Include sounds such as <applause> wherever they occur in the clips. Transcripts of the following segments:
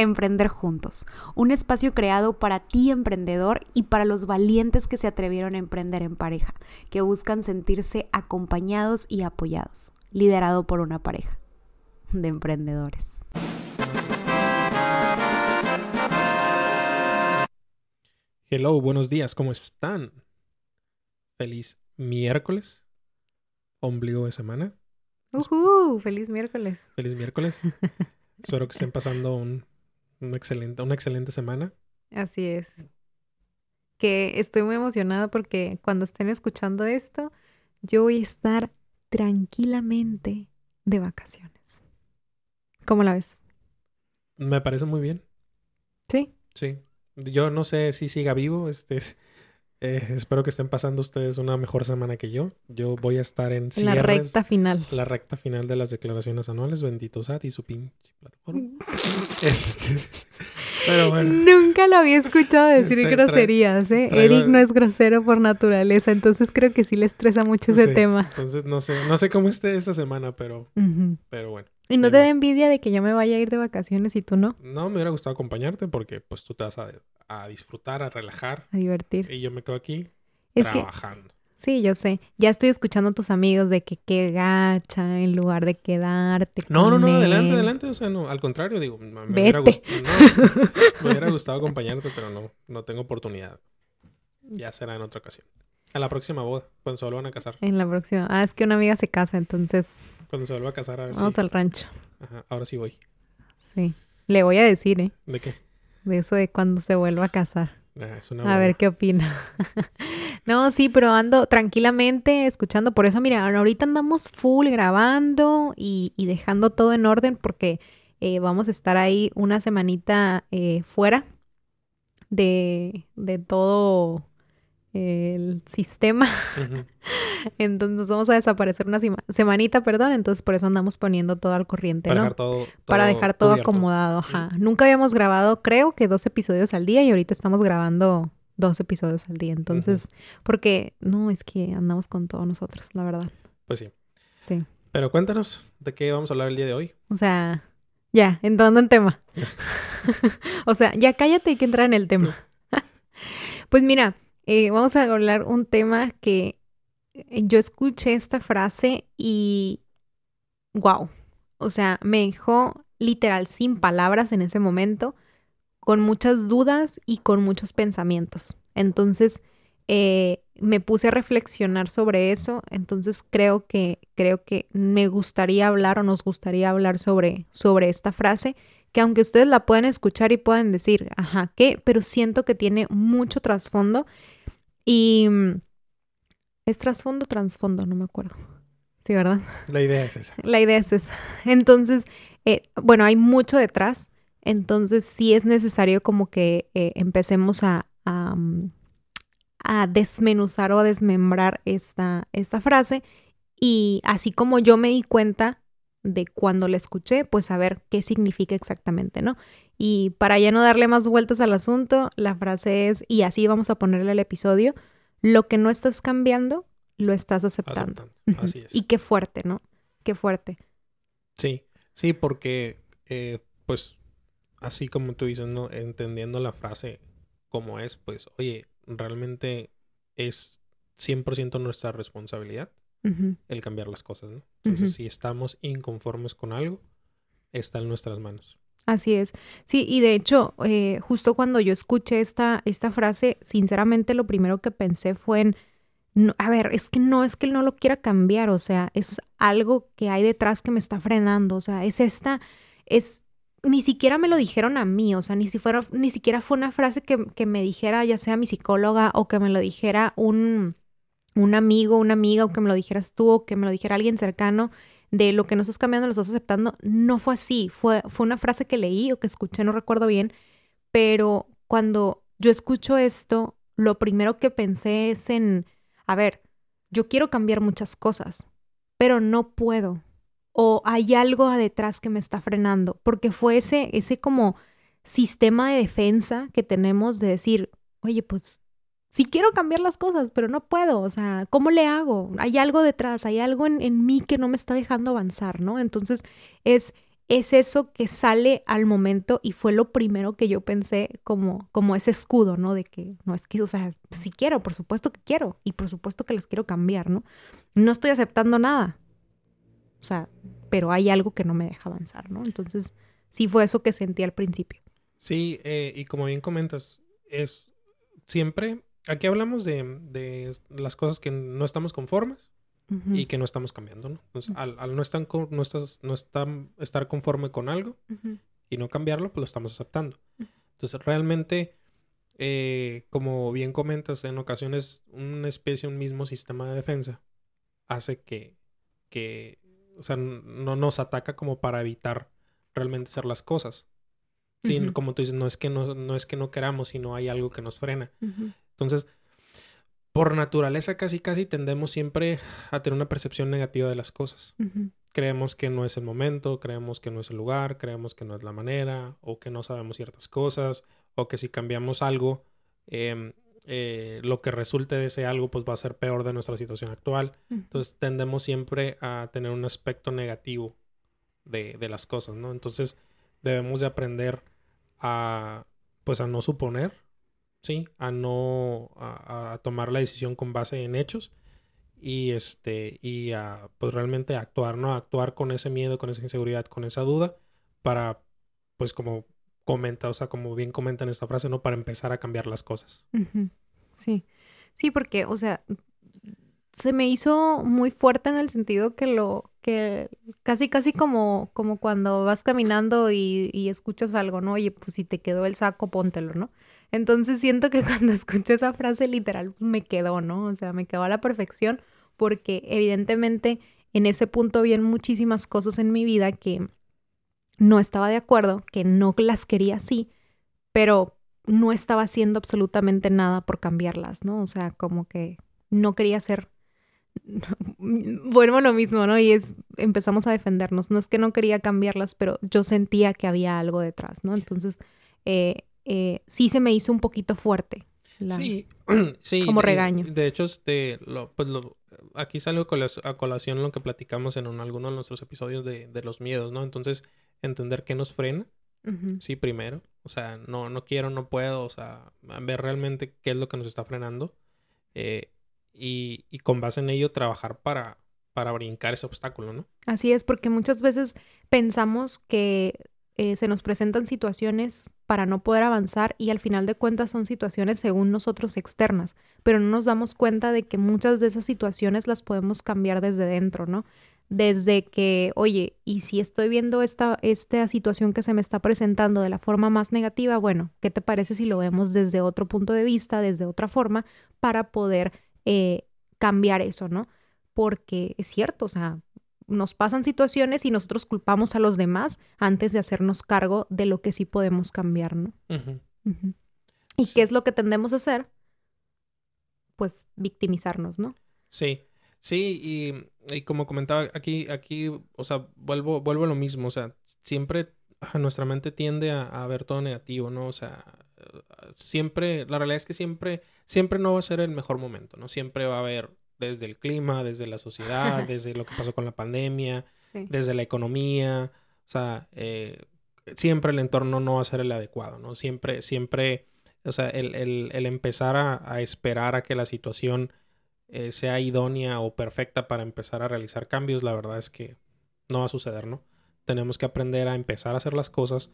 Emprender Juntos, un espacio creado para ti emprendedor y para los valientes que se atrevieron a emprender en pareja, que buscan sentirse acompañados y apoyados, liderado por una pareja de emprendedores. Hello, buenos días, ¿cómo están? Feliz miércoles, ombligo de semana. Uh feliz miércoles. Feliz miércoles. <laughs> Espero que estén pasando un una excelente, una excelente semana. Así es. Que estoy muy emocionada porque cuando estén escuchando esto, yo voy a estar tranquilamente de vacaciones. ¿Cómo la ves? Me parece muy bien. Sí. Sí. Yo no sé si siga vivo. Este, eh, espero que estén pasando ustedes una mejor semana que yo. Yo voy a estar en la recta final. La recta final de las declaraciones anuales. Bendito SAT y su pinche plataforma. <laughs> este, pero bueno. Nunca lo había escuchado decir groserías, ¿eh? Eric no es grosero por naturaleza, entonces creo que sí le estresa mucho ese tema. Entonces no sé, no sé cómo esté esta semana, pero, pero bueno. ¿Y no te da envidia de que yo me vaya a ir de vacaciones y tú no? No, me hubiera gustado acompañarte porque pues tú te vas a, disfrutar, a relajar. A divertir. Y yo me quedo aquí trabajando. sí, yo sé. Ya estoy escuchando a tus amigos de que qué gacha en lugar de quedarte. No, no, no, adelante, adelante. O sea, no, al contrario, digo, me, Hubiera, gustado, me <laughs> hubiera gustado acompañarte, pero no, no tengo oportunidad. Ya será en otra ocasión. A la próxima boda, cuando se vuelvan a casar. En la próxima. Ah, es que una amiga se casa, entonces. Cuando se vuelva a casar, a ver Vamos al rancho. Ajá, ahora sí voy. Sí. Le voy a decir, ¿eh? ¿De qué? De eso de cuando se vuelva a casar. Ah, es una a ver qué opina. <laughs> no, sí, pero ando tranquilamente escuchando. Por eso, mira, ahorita andamos full grabando y, y dejando todo en orden porque eh, vamos a estar ahí una semanita eh, fuera de, de todo el sistema. <laughs> entonces vamos a desaparecer una semanita, perdón. Entonces por eso andamos poniendo todo al corriente, Para ¿no? Dejar todo, Para dejar todo acomodado, ajá. Nunca habíamos grabado, creo que dos episodios al día y ahorita estamos grabando dos episodios al día. Entonces, porque no, es que andamos con todos nosotros, la verdad. Pues sí. Sí. Pero cuéntanos de qué vamos a hablar el día de hoy. O sea, ya, entrando en tema. <laughs> o sea, ya cállate y que entrar en el tema. <laughs> pues mira, eh, vamos a hablar un tema que yo escuché esta frase y wow, o sea, me dejó literal sin palabras en ese momento, con muchas dudas y con muchos pensamientos. Entonces, eh, me puse a reflexionar sobre eso, entonces creo que, creo que me gustaría hablar o nos gustaría hablar sobre, sobre esta frase, que aunque ustedes la puedan escuchar y puedan decir, ajá, ¿qué? Pero siento que tiene mucho trasfondo y mm, es trasfondo, trasfondo, no me acuerdo. Sí, ¿verdad? La idea es esa. La idea es esa. Entonces, eh, bueno, hay mucho detrás. Entonces, sí es necesario como que eh, empecemos a, mm, a, desmenuzar o a desmembrar esta, esta frase. Y así como yo me di cuenta de cuando la escuché, pues saber qué significa exactamente, ¿no? Y para ya no darle más vueltas al asunto, la frase es, y así vamos a ponerle el episodio, lo que no estás cambiando, lo estás aceptando. Así es. y qué fuerte, ¿no? Qué fuerte. Sí, sí, porque, eh, pues, así como tú dices, ¿no? Entendiendo la frase como es, pues, oye, realmente es 100% nuestra responsabilidad el cambiar las cosas, ¿no? Entonces, si estamos inconformes con algo, está en nuestras manos. Así es. Sí, y de hecho, eh, justo cuando yo escuché esta, esta frase, sinceramente lo primero que pensé fue en, a ver, es que no es que él no lo quiera cambiar, o sea, es algo que hay detrás que me está frenando, o sea, es esta, es, ni siquiera me lo dijeron a mí, o sea, ni, si fuera, ni siquiera fue una frase que, que me dijera ya sea mi psicóloga o que me lo dijera un, un amigo, una amiga, o que me lo dijeras tú, o que me lo dijera alguien cercano de lo que no estás cambiando lo estás aceptando, no fue así, fue, fue una frase que leí o que escuché, no recuerdo bien, pero cuando yo escucho esto, lo primero que pensé es en, a ver, yo quiero cambiar muchas cosas, pero no puedo. O hay algo detrás que me está frenando, porque fue ese, ese como sistema de defensa que tenemos de decir, oye, pues si quiero cambiar las cosas, pero no puedo, o sea, ¿cómo le hago? Hay algo detrás, hay algo en, mí que no me está dejando avanzar, ¿no? Entonces es es eso que sale al momento y fue lo primero que yo pensé como, como ese escudo, ¿no? De que no es que, o sea, si quiero, por supuesto que quiero y por supuesto que les quiero cambiar, ¿no? No estoy aceptando nada. O sea, pero hay algo que no me deja avanzar, ¿no? Entonces, sí fue eso que sentí al principio. Sí, eh, y como bien comentas, es siempre, aquí hablamos de, de las cosas que no estamos conformes, y que no estamos cambiando, ¿no? Entonces, al, no, estar, no, no estar conforme con algo y no cambiarlo, pues lo estamos aceptando. Entonces, realmente, eh, como bien comentas, en ocasiones una especie, un mismo sistema de defensa hace que, que o sea, no nos ataca como para evitar realmente hacer las cosas. Sin, como tú dices, no es que no, no es que no queramos, sino hay algo que nos frena. Entonces, por naturaleza casi casi tendemos siempre a tener una percepción negativa de las cosas. Creemos que no es el momento, creemos que no es el lugar, creemos que no es la manera, o que no sabemos ciertas cosas, o que si cambiamos algo, em, eh, lo que resulte de ese algo pues va a ser peor de nuestra situación actual. Entonces tendemos siempre a tener un aspecto negativo de, de las cosas, ¿no? Entonces debemos de aprender a pues a no suponer ¿sí? A no, a, tomar la decisión con base en hechos y este, y a, pues realmente actuar, ¿no? actuar con ese miedo, con esa inseguridad, con esa duda para, pues como comenta, o sea, como bien comenta en esta frase, ¿no? Para empezar a cambiar las cosas. Sí, sí, porque, o sea, se me hizo muy fuerte en el sentido que lo, que casi, casi como, como cuando vas caminando y, y escuchas algo, ¿no? Oye, pues si te quedó el saco, póntelo, ¿no? Entonces siento que <laughs> cuando escuché esa frase literal me quedó, ¿no? O sea, me quedó a la perfección porque evidentemente en ese punto había muchísimas cosas en mi vida que no estaba de acuerdo, que no las quería así, pero no estaba haciendo absolutamente nada por cambiarlas, ¿no? O sea, como que no quería hacer <laughs> bueno, lo mismo, ¿no? Y es, empezamos a defendernos. No es que no quería cambiarlas, pero yo sentía que había algo detrás, ¿no? Entonces, eh, eh, sí se me hizo un poquito fuerte. sí, <clears throat> sí. Como regaño. De hecho, este, lo, pues lo, aquí sale a colación lo que platicamos en alguno de nuestros episodios de, los miedos, ¿no? Entonces, entender qué nos frena, sí, primero. O sea, no, no quiero, no puedo, o sea, ver realmente qué es lo que nos está frenando. Eh, y, y, con base en ello trabajar para, para brincar ese obstáculo, ¿no? Así es, porque muchas veces pensamos que eh, se nos presentan situaciones para no poder avanzar y al final de cuentas son situaciones según nosotros externas, pero no nos damos cuenta de que muchas de esas situaciones las podemos cambiar desde dentro, ¿no? Desde que, oye, y si estoy viendo esta, esta situación que se me está presentando de la forma más negativa, bueno, ¿qué te parece si lo vemos desde otro punto de vista, desde otra forma, para poder eh, cambiar eso, ¿no? Porque es cierto, o sea, nos pasan situaciones y nosotros culpamos a los demás antes de hacernos cargo de lo que sí podemos cambiar, ¿no? ¿Y qué es lo que tendemos a hacer? Pues victimizarnos, ¿no? Sí, sí, y, como comentaba aquí, aquí, o sea, vuelvo, vuelvo a lo mismo, o sea, siempre nuestra mente tiende a, a, ver todo negativo, ¿no? O sea, siempre, la realidad es que siempre, siempre no va a ser el mejor momento, ¿no? Siempre va a haber desde el clima, desde la sociedad, <laughs> desde lo que pasó con la pandemia, desde la economía. O sea, eh, siempre el entorno no va a ser el adecuado, ¿no? Siempre, siempre, o sea, el, el, empezar a, esperar a que la situación eh, sea idónea o perfecta para empezar a realizar cambios, la verdad es que no va a suceder, ¿no? Tenemos que aprender a empezar a hacer las cosas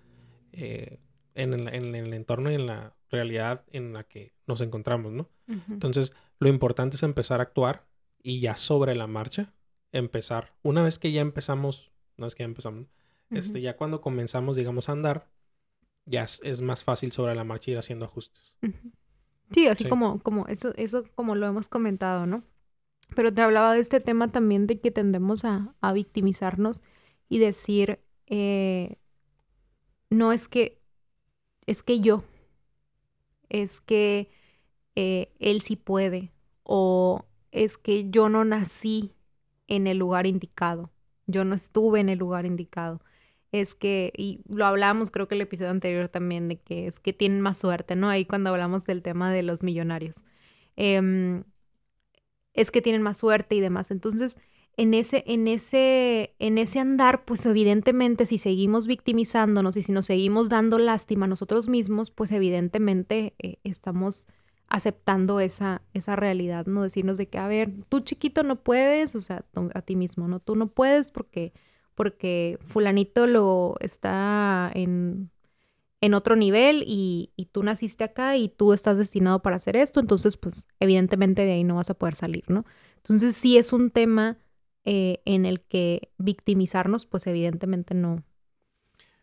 eh, en, el, en, el, entorno y en la realidad en la que nos encontramos, ¿no? Entonces, lo importante es empezar a actuar y ya sobre la marcha empezar. Una vez que ya empezamos, no es que ya empezamos, este, ya cuando comenzamos, digamos, a andar, ya es, más fácil sobre la marcha ir haciendo ajustes. Sí, así como, como eso, eso como lo hemos comentado, ¿no? Pero te hablaba de este tema también de que tendemos a, a victimizarnos y decir, eh, no es que, es que yo, es que eh, él sí puede o es que yo no nací en el lugar indicado, yo no estuve en el lugar indicado. Es que, y lo hablamos creo que el episodio anterior también, de que es que tienen más suerte, ¿no? Ahí cuando hablamos del tema de los millonarios. Em, es que tienen más suerte y demás. Entonces, en ese, en ese, en ese andar, pues evidentemente si seguimos victimizándonos y si nos seguimos dando lástima a nosotros mismos, pues evidentemente eh, estamos aceptando esa, esa realidad, ¿no? Decirnos de que, a ver, tú chiquito no puedes, o sea, a ti mismo, ¿no? Tú no puedes porque, porque fulanito lo está en, en otro nivel y, y tú naciste acá y tú estás destinado para hacer esto, entonces, pues, evidentemente de ahí no vas a poder salir, ¿no? Entonces sí es un tema eh, en el que victimizarnos, pues evidentemente no.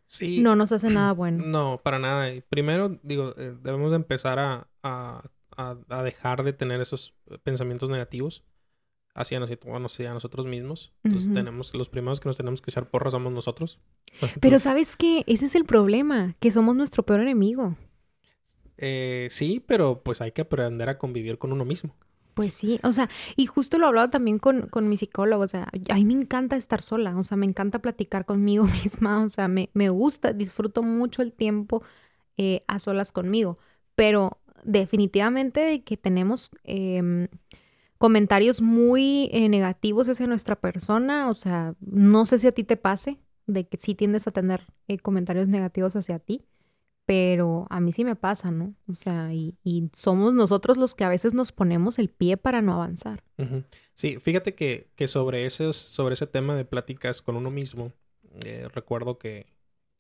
Sí. No nos hace nada <clears throat> bueno. No, para nada. Primero, digo, eh, debemos empezar a, a, a, dejar de tener esos pensamientos negativos hacia nosotros, nosotros mismos. Entonces tenemos, los primeros que nos tenemos que echar porras somos nosotros. <laughs> Pero ¿sabes qué? Ese es el problema, que somos nuestro peor enemigo. Eh, sí, pero pues hay que aprender a convivir con uno mismo. Pues sí, o sea, y justo lo hablaba también con, con mi psicólogo, o sea, a mí me encanta estar sola, o sea, me encanta platicar conmigo <laughs> misma, o sea, me, me gusta, disfruto mucho el tiempo eh, a solas conmigo, pero definitivamente que tenemos em, comentarios muy eh, negativos hacia nuestra persona, o sea, no sé si a ti te pase, de que sí tiendes a tener eh, comentarios negativos hacia ti, pero a mí sí me pasa, ¿no? O sea, y, somos nosotros los que a veces nos ponemos el pie para no avanzar. Sí, fíjate que, que sobre, ese, sobre ese tema de pláticas con uno mismo, eh, recuerdo que,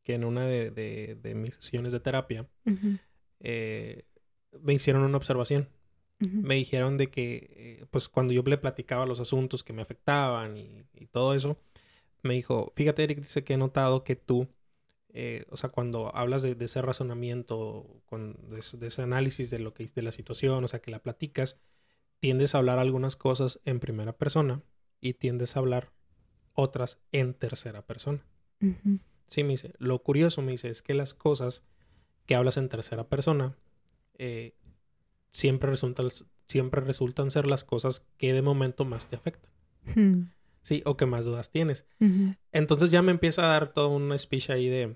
que, en una de, de, mis sesiones de terapia eh, me hicieron una observación. Me dijeron de que, eh, pues cuando yo le platicaba los asuntos que me afectaban y, y todo eso, me dijo, fíjate Eric, dice que he notado que tú eh, o sea, cuando hablas de, ese razonamiento, con, de, ese análisis de lo que de la situación, o sea, que la platicas, tiendes a hablar algunas cosas en primera persona y tiendes a hablar otras en tercera persona. Sí, me dice, lo curioso, me dice, es que las cosas que hablas en tercera persona eh, siempre, resultan, siempre resultan ser las cosas que de momento más te afectan. Sí, o que más dudas tienes. Entonces ya me empieza a dar todo un speech ahí de,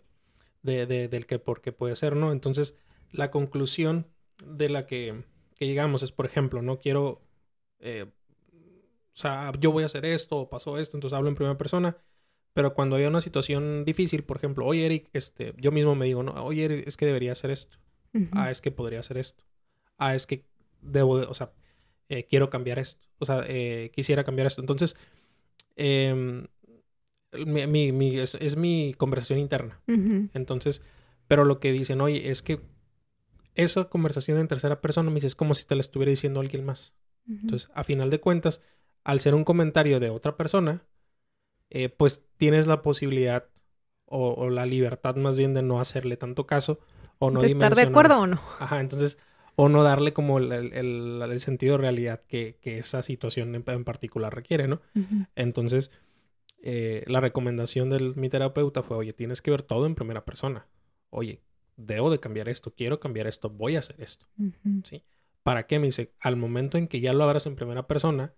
de, del que por qué puede ser, ¿no? Entonces, la conclusión de la que, que llegamos es, por ejemplo, no quiero, eh, o sea, yo voy a hacer esto o pasó esto, entonces hablo en primera persona, pero cuando hay una situación difícil, por ejemplo, oye Eric, este, yo mismo me digo, no, oye Eric, es que debería hacer esto, ah, es que podría hacer esto, ah, es que debo, de, o sea, eh, quiero cambiar esto, o sea, eh, quisiera cambiar esto, entonces, eh, mi, mi, es, mi conversación interna. Entonces, pero lo que dicen, oye, es que esa conversación en tercera persona me dice, es como si te la estuviera diciendo alguien más. Entonces, a final de cuentas, al ser un comentario de otra persona, eh, pues tienes la posibilidad o, la libertad más bien de no hacerle tanto caso o no de estar de acuerdo o no. Ajá, entonces, o no darle como el, el, sentido de realidad que, que esa situación en, particular requiere, ¿no? Entonces, eh, la recomendación de mi terapeuta fue, oye, tienes que ver todo en primera persona. Oye, debo de cambiar esto, quiero cambiar esto, voy a hacer esto. ¿Sí? ¿Para qué? Me dice, al momento en que ya lo abras en primera persona,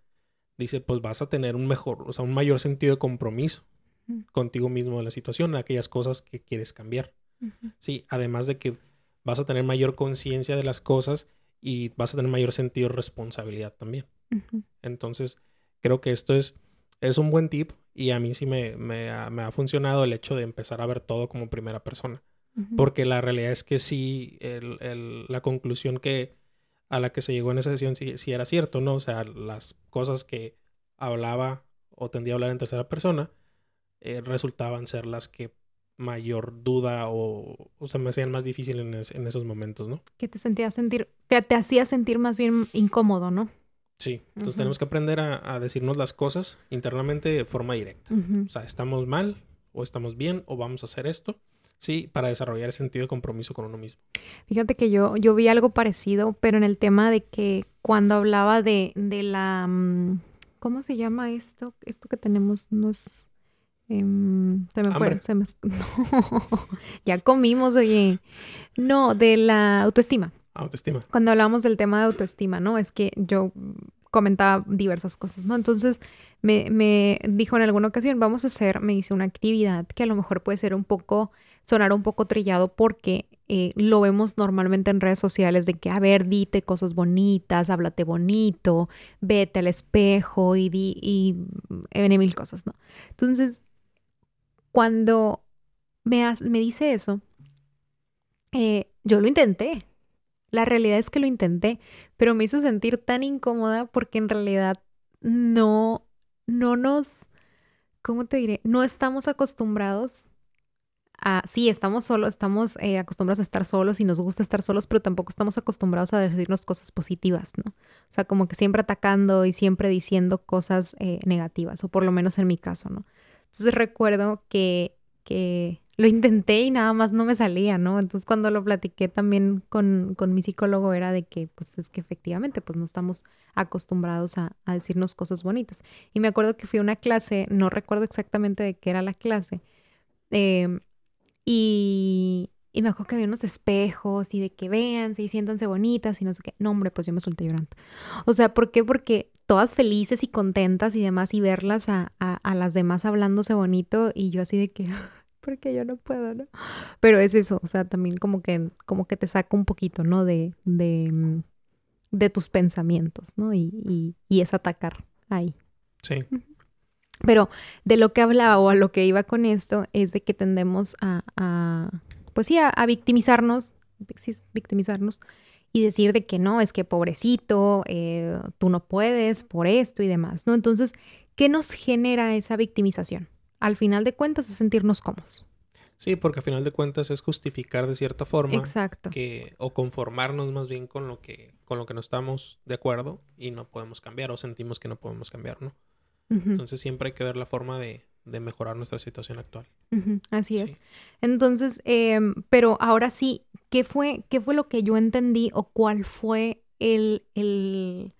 dice, pues vas a tener un mejor, o sea, un mayor sentido de compromiso contigo mismo de la situación, aquellas cosas que quieres cambiar. Sí, además de que vas a tener mayor conciencia de las cosas y vas a tener mayor sentido de responsabilidad también. Entonces, creo que esto es es un buen tip y a mí sí me, me, ha, funcionado el hecho de empezar a ver todo como primera persona. Porque la realidad es que sí, el, el, la conclusión que a la que se llegó en esa sesión sí, era cierto, ¿no? O sea, las cosas que hablaba o tendía a hablar en tercera persona eh, resultaban ser las que mayor duda o, o se me hacían más difíciles en, en, esos momentos, ¿no? Que te sentías sentir, que te hacía sentir más bien incómodo, ¿no? Sí, entonces tenemos que aprender a, decirnos las cosas internamente de forma directa. O sea, estamos mal o estamos bien o vamos a hacer esto. Sí, para desarrollar ese sentido de compromiso con uno mismo. Fíjate que yo, yo vi algo parecido, pero en el tema de que cuando hablaba de, de la... Mm, ¿Cómo se llama esto? Esto que tenemos no es... Em, se me fue, se me... <laughs> No, ya comimos, oye. No, de la autoestima. Autoestima. Cuando hablamos del tema de autoestima, ¿no? Es que yo comentaba diversas cosas, ¿no? Entonces me, me dijo en alguna ocasión, vamos a hacer, me dice, una actividad que a lo mejor puede ser un poco sonar un poco trillado porque eh, lo vemos normalmente en redes sociales de que, a ver, dite cosas bonitas, háblate bonito, vete al espejo y di, y viene mil cosas, ¿no? Entonces, cuando me, me dice eso, eh, yo lo intenté. La realidad es que lo intenté, pero me hizo sentir tan incómoda porque en realidad no, no nos, ¿cómo te diré? No estamos acostumbrados a, sí, estamos solos, estamos eh, acostumbrados a estar solos y nos gusta estar solos, pero tampoco estamos acostumbrados a decirnos cosas positivas, ¿no? O sea, como que siempre atacando y siempre diciendo cosas eh, negativas, o por lo menos en mi caso, ¿no? Entonces recuerdo que, que lo intenté y nada más no me salía, ¿no? Entonces cuando lo platiqué también con, con mi psicólogo era de que, pues es que efectivamente, pues no estamos acostumbrados a, a, decirnos cosas bonitas. Y me acuerdo que fui a una clase, no recuerdo exactamente de qué era la clase, eh, y, y me acuerdo que había unos espejos y de que vean, y siéntanse bonitas y no sé qué. No, hombre, pues yo me solté llorando. O sea, ¿por qué? Porque todas felices y contentas y demás y verlas a, a, a las demás hablándose bonito y yo así de que <laughs> porque yo no puedo, ¿no? Pero es eso, o sea, también como que, como que te saca un poquito, ¿no? De, de, mm, de tus pensamientos, ¿no? Y, y, y, es atacar ahí. Sí. Pero de lo que hablaba o a lo que iba con esto es de que tendemos a, a pues sí, a, a, victimizarnos, victimizarnos y decir de que no, es que pobrecito, eh, tú no puedes por esto y demás, ¿no? Entonces, ¿qué nos genera esa victimización? al final de cuentas es sentirnos cómodos. Sí, porque al final de cuentas es justificar de cierta forma Exacto. que o conformarnos más bien con lo que con lo que no estamos de acuerdo y no podemos cambiar o sentimos que no podemos cambiar, ¿no? Uh -huh. Entonces siempre hay que ver la forma de, de mejorar nuestra situación actual. Uh -huh. Así es. Entonces, eh, pero ahora sí, ¿qué fue, ¿qué fue lo que yo entendí o cuál fue el, el,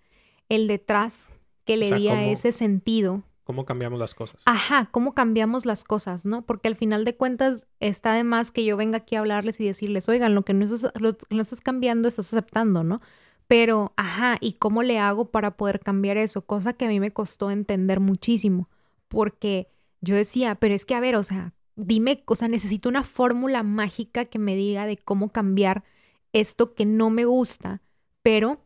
el detrás que le o sea, di a ese sentido cómo cambiamos las cosas. Ajá, cómo cambiamos las cosas, ¿no? Porque al final de cuentas está de más que yo venga aquí a hablarles y decirles, oigan, lo que no estás, lo, no estás cambiando, estás aceptando, ¿no? Pero, ajá, ¿y cómo le hago para poder cambiar eso? Cosa que a mí me costó entender muchísimo, porque yo decía, pero es que, a ver, o sea, dime, o sea, necesito una fórmula mágica que me diga de cómo cambiar esto que no me gusta, pero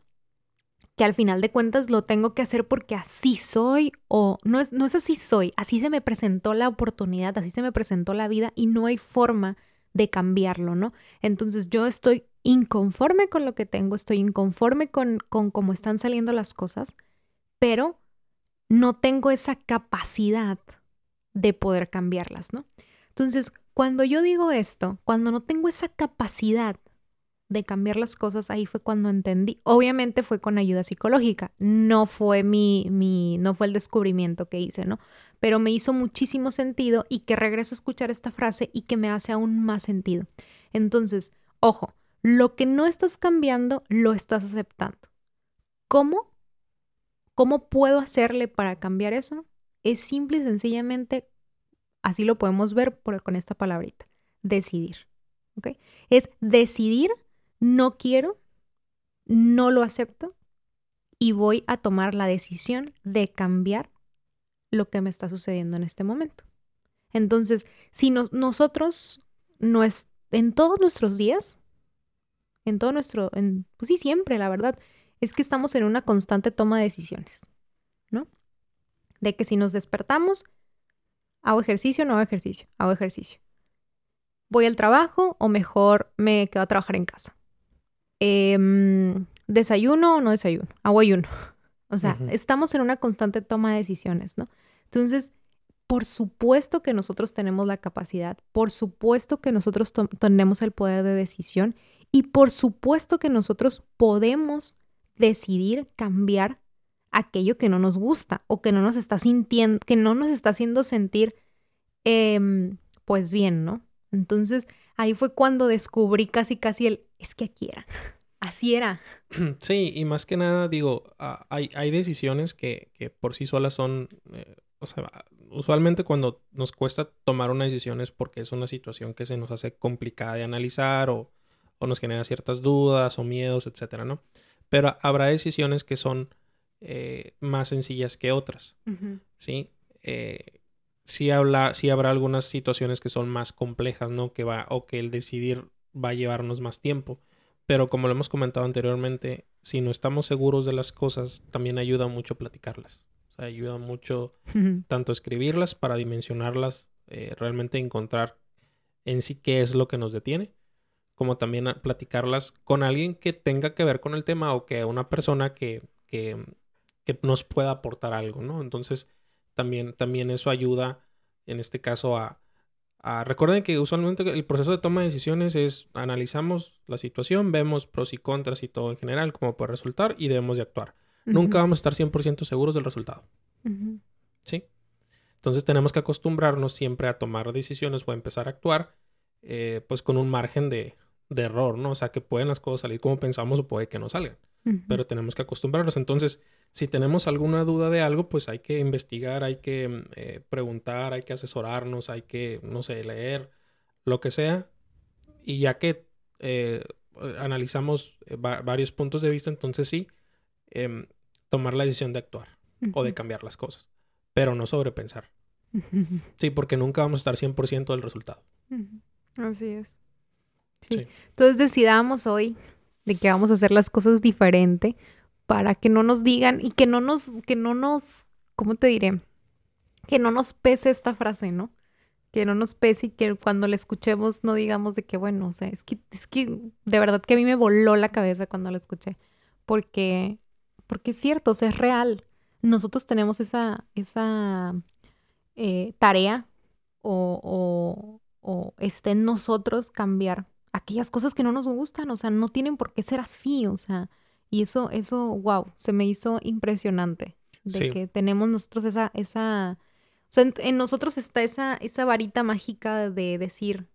que al final de cuentas lo tengo que hacer porque así soy o no es, no es así soy, así se me presentó la oportunidad, así se me presentó la vida y no hay forma de cambiarlo, ¿no? Entonces yo estoy inconforme con lo que tengo, estoy inconforme con, con cómo están saliendo las cosas, pero no tengo esa capacidad de poder cambiarlas, ¿no? Entonces, cuando yo digo esto, cuando no tengo esa capacidad de cambiar las cosas, ahí fue cuando entendí. Obviamente fue con ayuda psicológica, no fue mi, mi, no fue el descubrimiento que hice, ¿no? Pero me hizo muchísimo sentido y que regreso a escuchar esta frase y que me hace aún más sentido. Entonces, ojo, lo que no estás cambiando, lo estás aceptando. ¿Cómo? ¿Cómo puedo hacerle para cambiar eso? Es simple y sencillamente, así lo podemos ver por, con esta palabrita, decidir. Es decidir no quiero, no lo acepto y voy a tomar la decisión de cambiar lo que me está sucediendo en este momento. Entonces, si nos, nosotros no en todos nuestros días, en todo nuestro, en, pues sí, siempre, la verdad, es que estamos en una constante toma de decisiones. De que si nos despertamos, hago ejercicio, no hago ejercicio, hago ejercicio. Voy al trabajo o mejor me quedo a trabajar en casa eh, desayuno o no desayuno, hago ayuno. <laughs> O sea, uh -huh. estamos en una constante toma de decisiones, ¿no? Entonces, por supuesto que nosotros tenemos la capacidad, por supuesto que nosotros tenemos el poder de decisión y por supuesto que nosotros podemos decidir cambiar aquello que no nos gusta o que no nos está sintiendo, que no nos está haciendo sentir, eh, pues bien, ¿no? Entonces, ahí fue cuando descubrí casi, casi el, es que aquí era. Así era. <clears throat> Sí, y más que nada, digo, hay, hay decisiones que, que, por sí solas son, eh, o sea, usualmente cuando nos cuesta tomar una decisión es porque es una situación que se nos hace complicada de analizar o, o nos genera ciertas dudas o miedos, etcétera, ¿no? Pero habrá decisiones que son eh, más sencillas que otras, uh -huh. ¿sí? Eh, sí, habla, sí habrá algunas situaciones que son más complejas, ¿no? Que va, o que el decidir va a llevarnos más tiempo. Pero como lo hemos comentado anteriormente, si no estamos seguros de las cosas, también ayuda mucho platicarlas. O sea, ayuda mucho tanto escribirlas para dimensionarlas, eh, realmente encontrar en sí qué es lo que nos detiene, como también platicarlas con alguien que tenga que ver con el tema o que una persona que, que, que nos pueda aportar algo, ¿no? Entonces, también, también eso ayuda, en este caso, a, Recuerden que usualmente el proceso de toma de decisiones es analizamos la situación, vemos pros y contras y todo en general, cómo puede resultar y debemos de actuar. Nunca vamos a estar 100% seguros del resultado. ¿Sí? Entonces tenemos que acostumbrarnos siempre a tomar decisiones o a empezar a actuar eh, pues con un margen de, de, error, ¿no? O sea, que pueden las cosas salir como pensamos o puede que no salgan. Pero tenemos que acostumbrarnos. Entonces, si tenemos alguna duda de algo, pues hay que investigar, hay que eh, preguntar, hay que asesorarnos, hay que, no sé, leer, lo que sea. Y ya que eh, analizamos eh, varios puntos de vista, entonces sí, em, tomar la decisión de actuar o de cambiar las cosas, pero no sobrepensar. <laughs> Sí, porque nunca vamos a estar 100% del resultado. Así es. Sí. Entonces decidamos hoy de que vamos a hacer las cosas diferente para que no nos digan y que no nos, que no nos, ¿cómo te diré? Que no nos pese esta frase, ¿no? Que no nos pese y que cuando la escuchemos no digamos de que, bueno, o sea, es que, es que de verdad que a mí me voló la cabeza cuando la escuché. Porque, porque es cierto, o sea, es real. Nosotros tenemos esa, esa eh, tarea o, o, o está en nosotros cambiar aquellas cosas que no nos gustan, o sea, no tienen por qué ser así, o sea, y eso, eso, wow, se me hizo impresionante de que tenemos nosotros esa, esa, o sea, en, nosotros está esa, esa varita mágica de decir,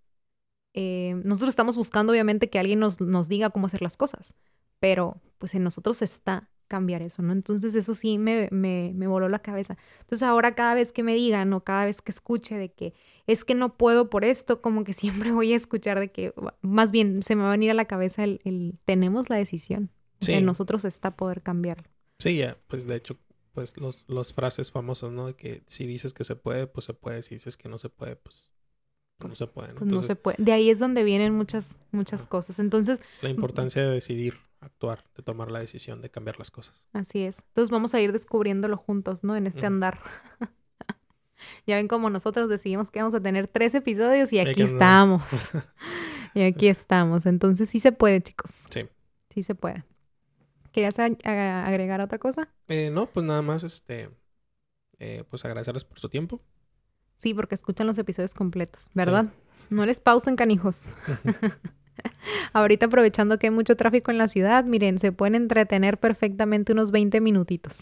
eh, nosotros estamos buscando obviamente que alguien nos, nos diga cómo hacer las cosas, pero pues en nosotros está cambiar eso, ¿no? Entonces eso sí me, me, me, voló la cabeza. Entonces ahora cada vez que me digan o cada vez que escuche de que es que no puedo por esto, como que <laughs> siempre voy a escuchar de que más bien se me va a venir a la cabeza el tenemos la decisión en nosotros está poder cambiarlo. Sí, ya, pues de hecho, pues los, los frases famosas, ¿no? De que si dices que se puede, pues se puede. Si dices que no se puede, pues, pues no se puede. Pues no se puede. De ahí es donde vienen muchas, muchas cosas. Entonces... La importancia de decidir, actuar, de tomar la decisión de cambiar las cosas. Así es. Entonces vamos a ir descubriéndolo juntos, ¿no? En este andar. <laughs> ya ven como nosotros decidimos que vamos a tener tres episodios y aquí estamos. <laughs> y aquí estamos. Entonces sí se puede, chicos. Sí. Sí se puede. ¿Querías agregar otra cosa? Eh, no, pues nada más, este, eh, pues agradecerles por su tiempo. Sí, porque escuchan los episodios completos, ¿verdad? No les pausen, canijos. <laughs> Ahorita aprovechando que hay mucho tráfico en la ciudad, miren, se pueden entretener perfectamente unos 20 minutitos.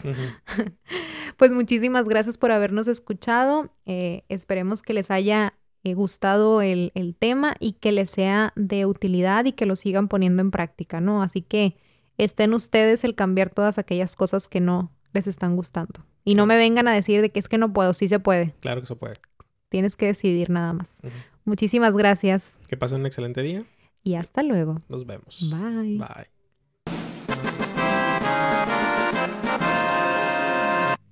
<laughs> pues muchísimas gracias por habernos escuchado. Eh, esperemos que les haya gustado el, el, tema y que les sea de utilidad y que lo sigan poniendo en práctica, ¿no? Así que estén ustedes el cambiar todas aquellas cosas que no les están gustando. Y no me vengan a decir de que es que no puedo, sí se puede. Claro que se puede. Tienes que decidir nada más. Muchísimas gracias. Que pasen un excelente día. Y hasta luego. Nos vemos. Bye. Bye.